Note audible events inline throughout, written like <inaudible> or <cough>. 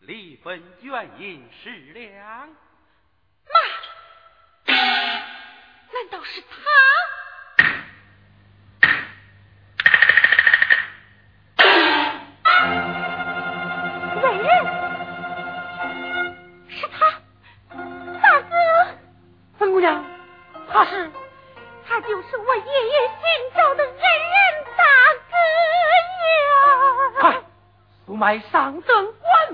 离分原因十两。妈，难道是他？为人是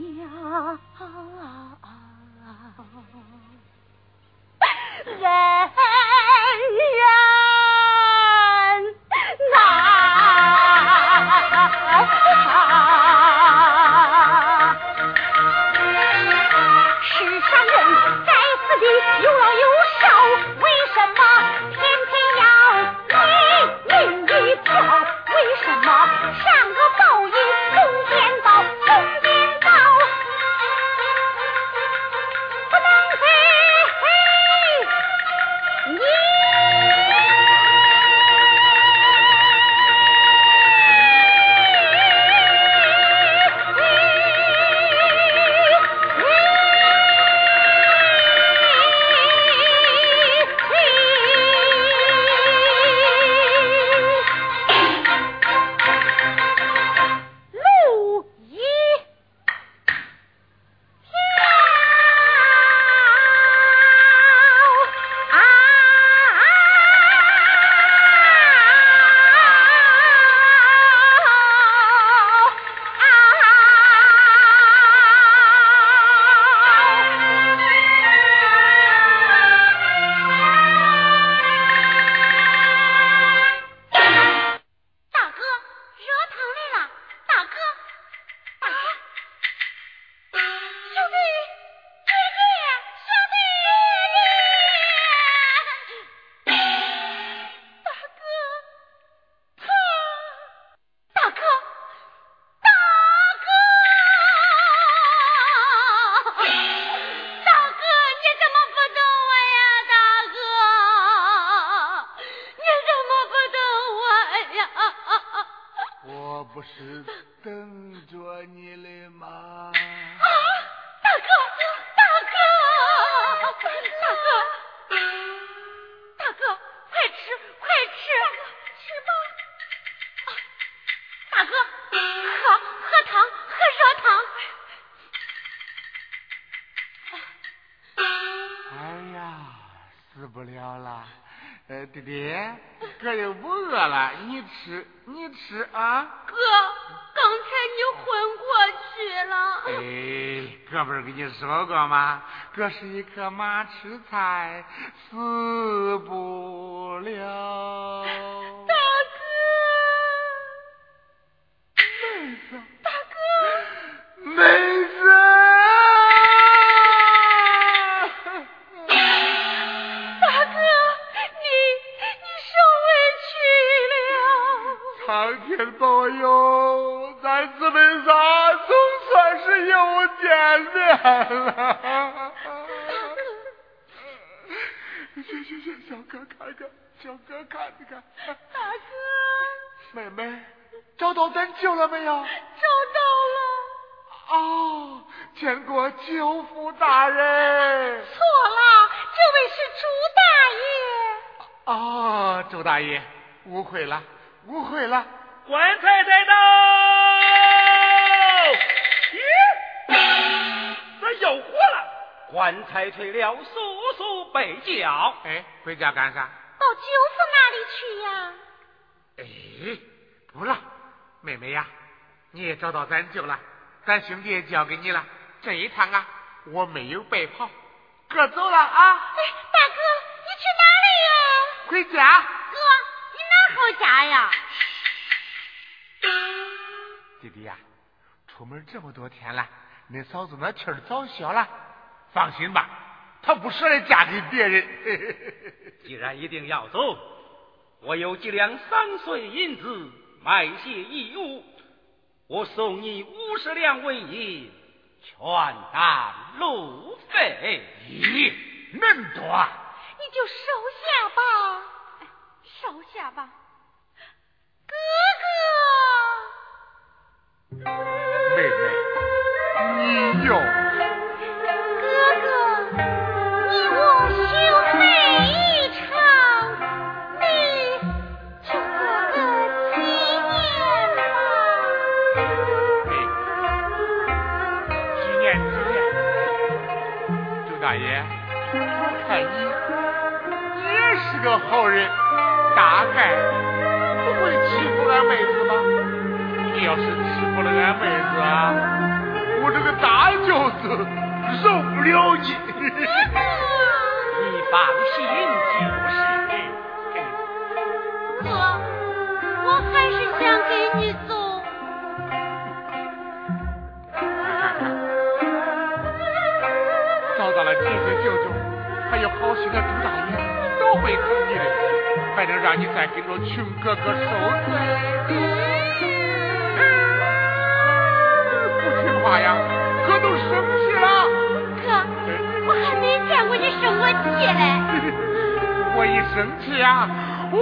娘恩呀！了，你吃，你吃啊。哥，刚才你昏过去了。哎，哥不是跟你说过吗？哥是一颗马吃菜，死不了。咱舅了没有？找到了。哦，见过舅父大人。错了，这位是朱大爷。哦，朱大爷，误会了，误会了。棺材在到。咦，这又火了！棺材退了，速速备轿。哎，回家干啥？到舅父那里去呀。哎，不了，妹妹呀，你也找到咱舅了，咱兄弟也交给你了。这一趟啊，我没有白跑。哥走了啊！哎，大哥，你去哪里呀？回家。哥，你哪好家呀？弟弟呀，出门这么多天了，恁嫂子那气儿早消了。放心吧，她不舍得嫁给别人。<laughs> 既然一定要走，我有几两三岁银子买些衣物，我送你五十两为银，全当路费。咦，恁多？你就收下吧，收下吧，哥哥。妹妹，你有？是个好人，大概不会欺负俺妹子吧？你要是欺负了俺妹子啊，我这个大舅子饶不了你。你放心就是。哥，我还是想给你走。找到 <laughs> 了姐姐舅舅，还有好心的朱大爷，都会疼你的，还能让你再跟着穷哥哥受罪。不听话呀，哥都生气了。哥，我还没见过你生过气嘞。<laughs> 我一生气啊，还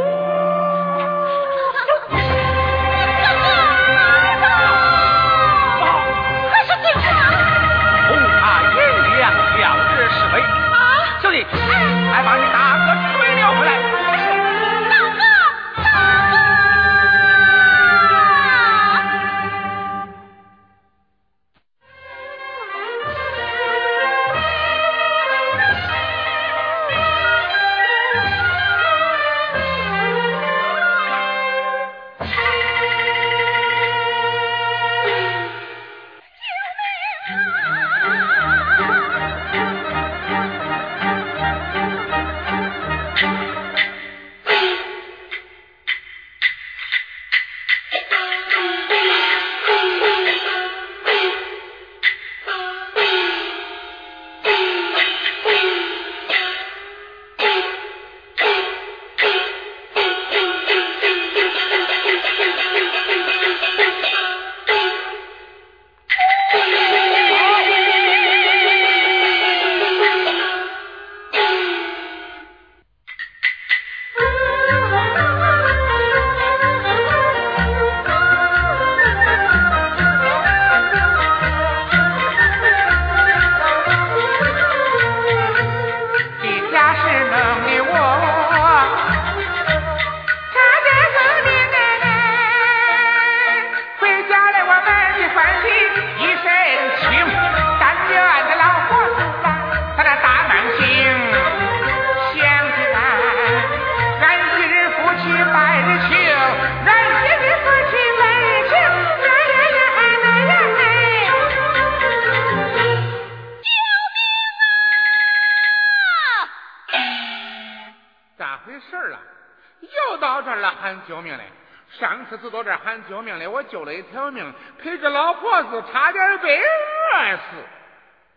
喊救命嘞。上次就到这喊救命嘞，我救了一条命，陪着老婆子差点被饿死。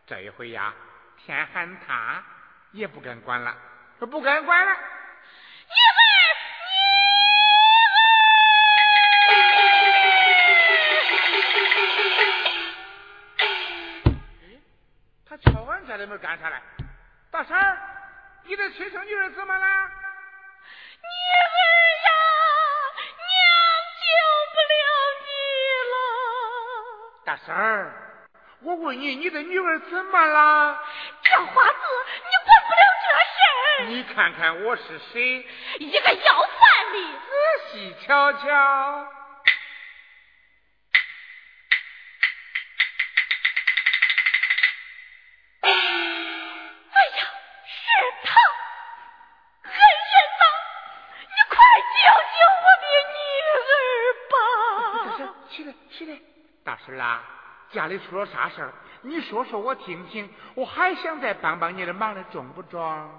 这一回呀，天喊他也不敢管了，不敢管了。他敲完家的门干啥来？大婶，你的亲生女儿怎么了？大婶儿，我问你，你的女儿怎么了？这花子你管不了这事儿。你看看我是谁？一个要饭的。仔细瞧瞧。家里出了啥事儿？你说说我听听，我还想再帮帮你的忙的，中不中？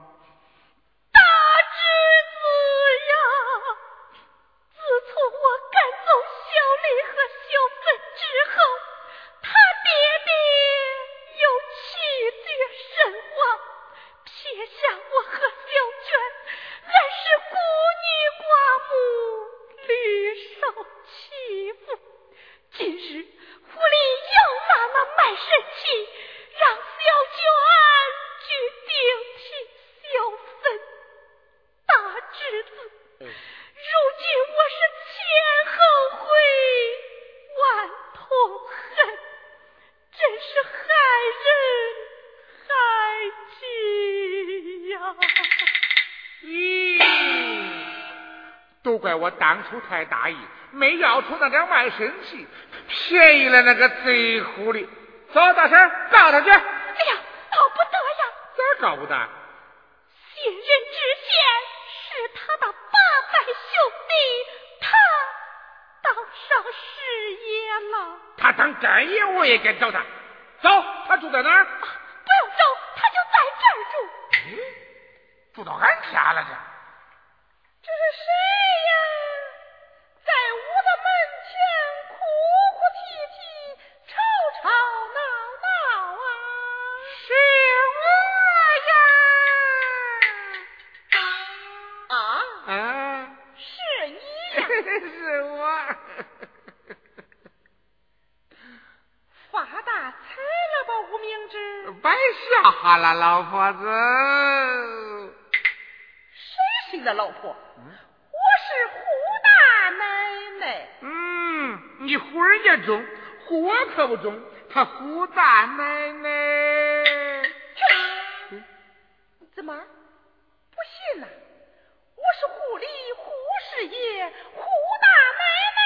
当初太大意，没要出那点卖身契。便宜了那个贼狐狸，走，大婶告他去。哎呀，告不得呀！咋告不得？新人知县是他的八拜兄弟，他当上师爷了。他当干爷，我也敢找他。走，他住在哪儿？不用走，他就在这儿住。住到俺家了，这。老婆子，谁姓的老婆？我是胡大奶奶。嗯，你胡人家中，胡我可不中。他胡大奶奶。怎么？不信呐？我是狐狸胡师爷，胡大奶奶，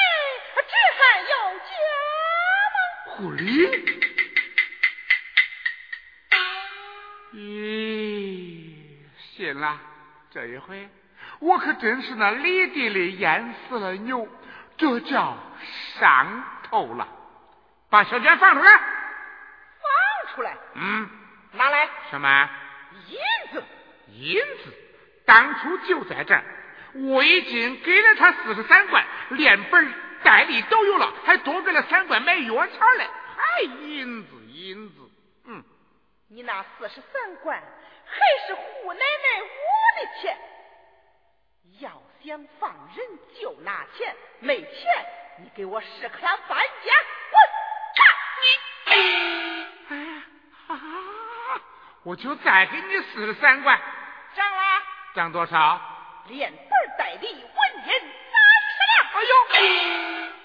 这还要假吗？护理。咦，信了，这一回我可真是那犁地里淹死了牛，这叫上头了。把小娟放出来，放出来。嗯，拿来什么？银子。银子，当初就在这儿，我已经给了他四十三贯，连本带利都有了，还多给了三贯买药钱嘞，还银子银子。你那四十三贯还是胡奶奶我的钱，要想放人就拿钱，没钱你给我石克拉搬家滚！你，啊！我就再给你四十三贯，涨了，涨多少？连本带利，纹银三十两。哎呦，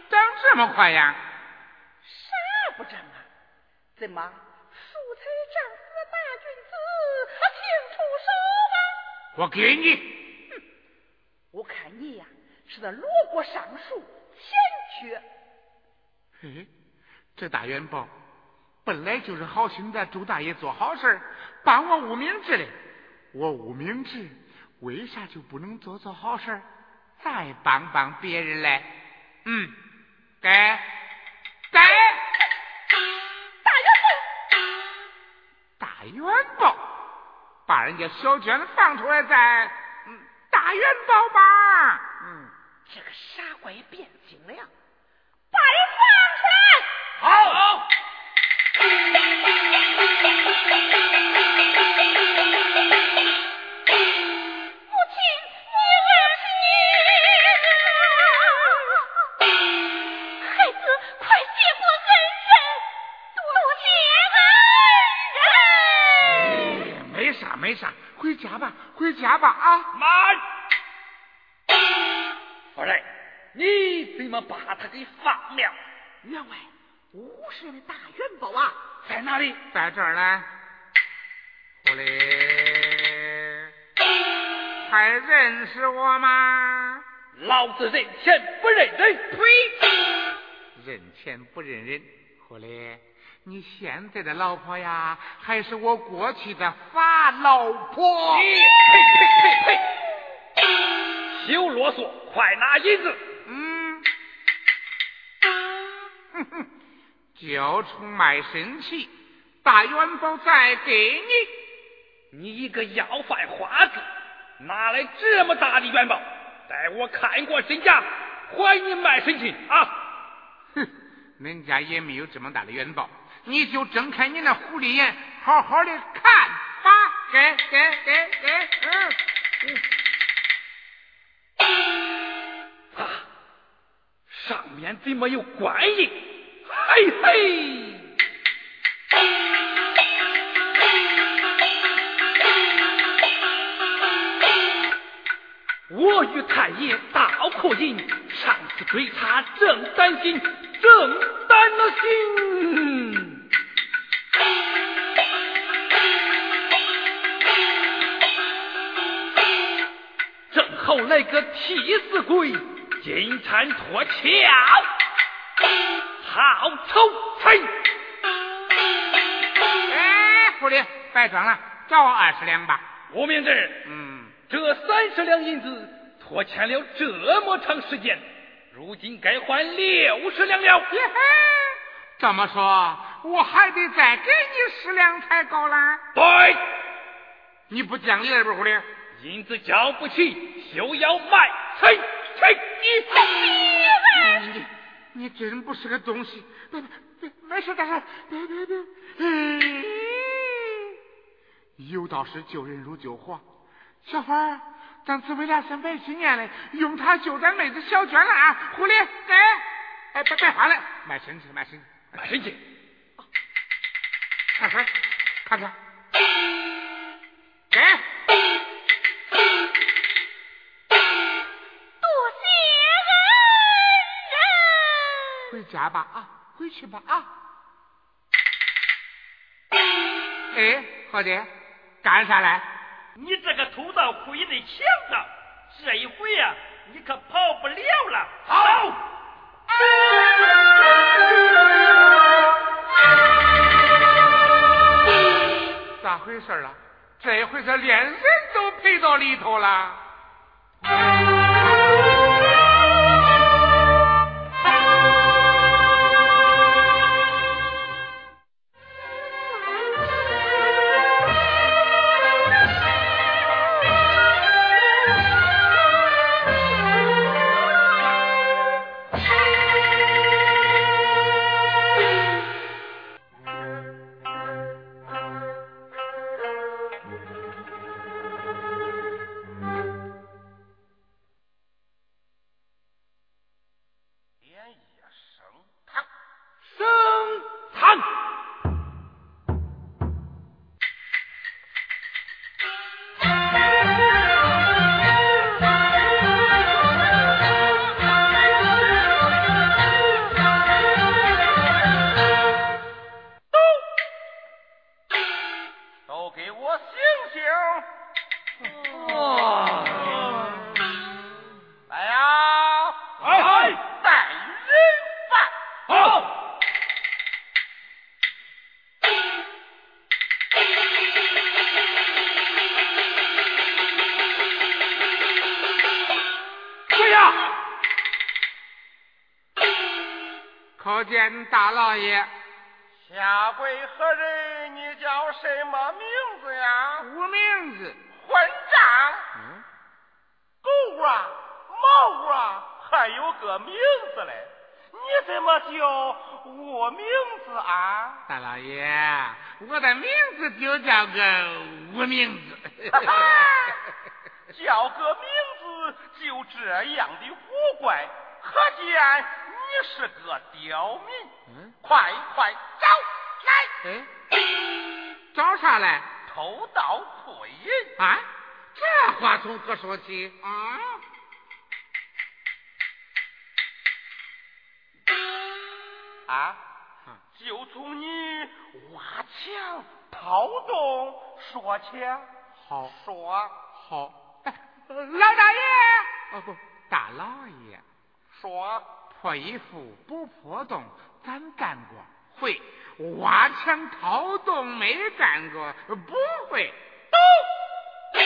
涨这么快呀？啥不涨啊？怎么？我给你。哼，我看你呀，是那罗锅上树，钱缺。嘿，这大元宝本来就是好心的朱大爷做好事帮我无名指的。我无名指为啥就不能做做好事再帮帮别人嘞？嗯，给。大元宝。大元宝，把人家小娟放出来再，嗯，大大元宝吧。嗯，这个傻瓜也变精了呀。把人放出来。好。没回家吧，回家吧啊！慢，夫人，你怎么把他给放了？员外，五十元的大元宝啊，在哪里？在这儿呢。狐狸，还认识我吗？老子认钱不认人，呸！认钱不认人，狐狸。你现在的老婆呀，还是我过去的法老婆？你呸呸呸呸！休啰嗦，快拿银子。嗯，哼哼，就冲卖身契，大元宝再给你。你一个要饭花子，哪来这么大的元宝？待我看过身价，还你卖身契啊！哼，人家也没有这么大的元宝。你就睁开你那狐狸眼，好好的看吧，给给给给，嗯嗯，啊，上面怎么有官印？嘿嘿，我与太爷大破印，上次追查正担心，正担了心。后来个替死鬼，金蝉脱壳，好丑才！哎，狐狸，白装了，找我二十两吧。无名指，嗯，这三十两银子拖欠了这么长时间，如今该还六十两了。嘿嘿，这么说，我还得再给你十两才够啦。对，你不讲理了不，狐狸？银子交不起，休要卖身契。你你你你真不是个东西！别别，没事大事，别别别。有道是救人如救火，小花儿，咱此为俩先摆纪念嘞，用它救咱妹子小娟了啊！狐狸，给，哎，别别花了，卖身去，卖身契，卖身去。看看，看看，家吧啊，回去吧啊！哎，好的，干啥来？你这个偷盗鬼的强盗，这一回呀，你可跑不了了。好。咋回事啊？这回是连人都赔到里头了。见大老爷，下跪何人？你叫什么名字呀？无名字。混账！嗯。狗啊，猫啊还有个名字嘞，你怎么叫我名字啊？大老爷，我的名字就叫个无名字。<laughs> 叫个名字就这样的古怪，可见你是个刁民。嗯，快快找来！哎，找啥来？偷盗碎银。啊，这话从何说起？嗯。啊，就从你挖墙掏洞说起。好，说好。哎老大爷，哦不，大老爷，说破衣服不破洞，咱干过，会挖墙掏洞没干过，不会。都，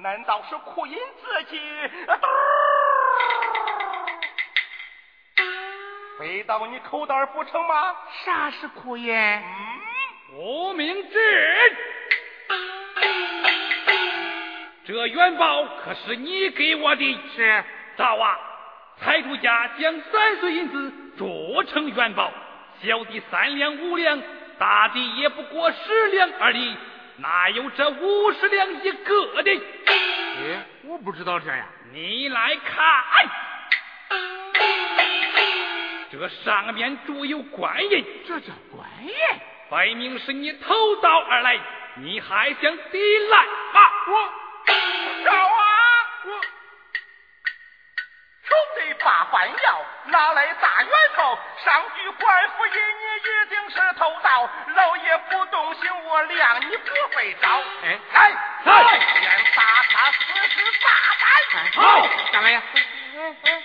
难道是苦音自己？飞到你口袋不成吗？啥是苦音？嗯，无名指。这元宝可是你给我的？是。早啊，财主家将三岁银子做成元宝，小的三两五两，大的也不过十两而已，哪有这五十两一个的？哎，我不知道这样。你来看，这上面著有官印，这叫官印，分明是你偷盗而来，你还想抵赖吗？我。少啊！我穷得把饭要，拿来大元头？上句官府印，你一定是偷盗。老爷不动心，我谅你不会招。哎，来来，先打他四十大板。好，大老爷。真真，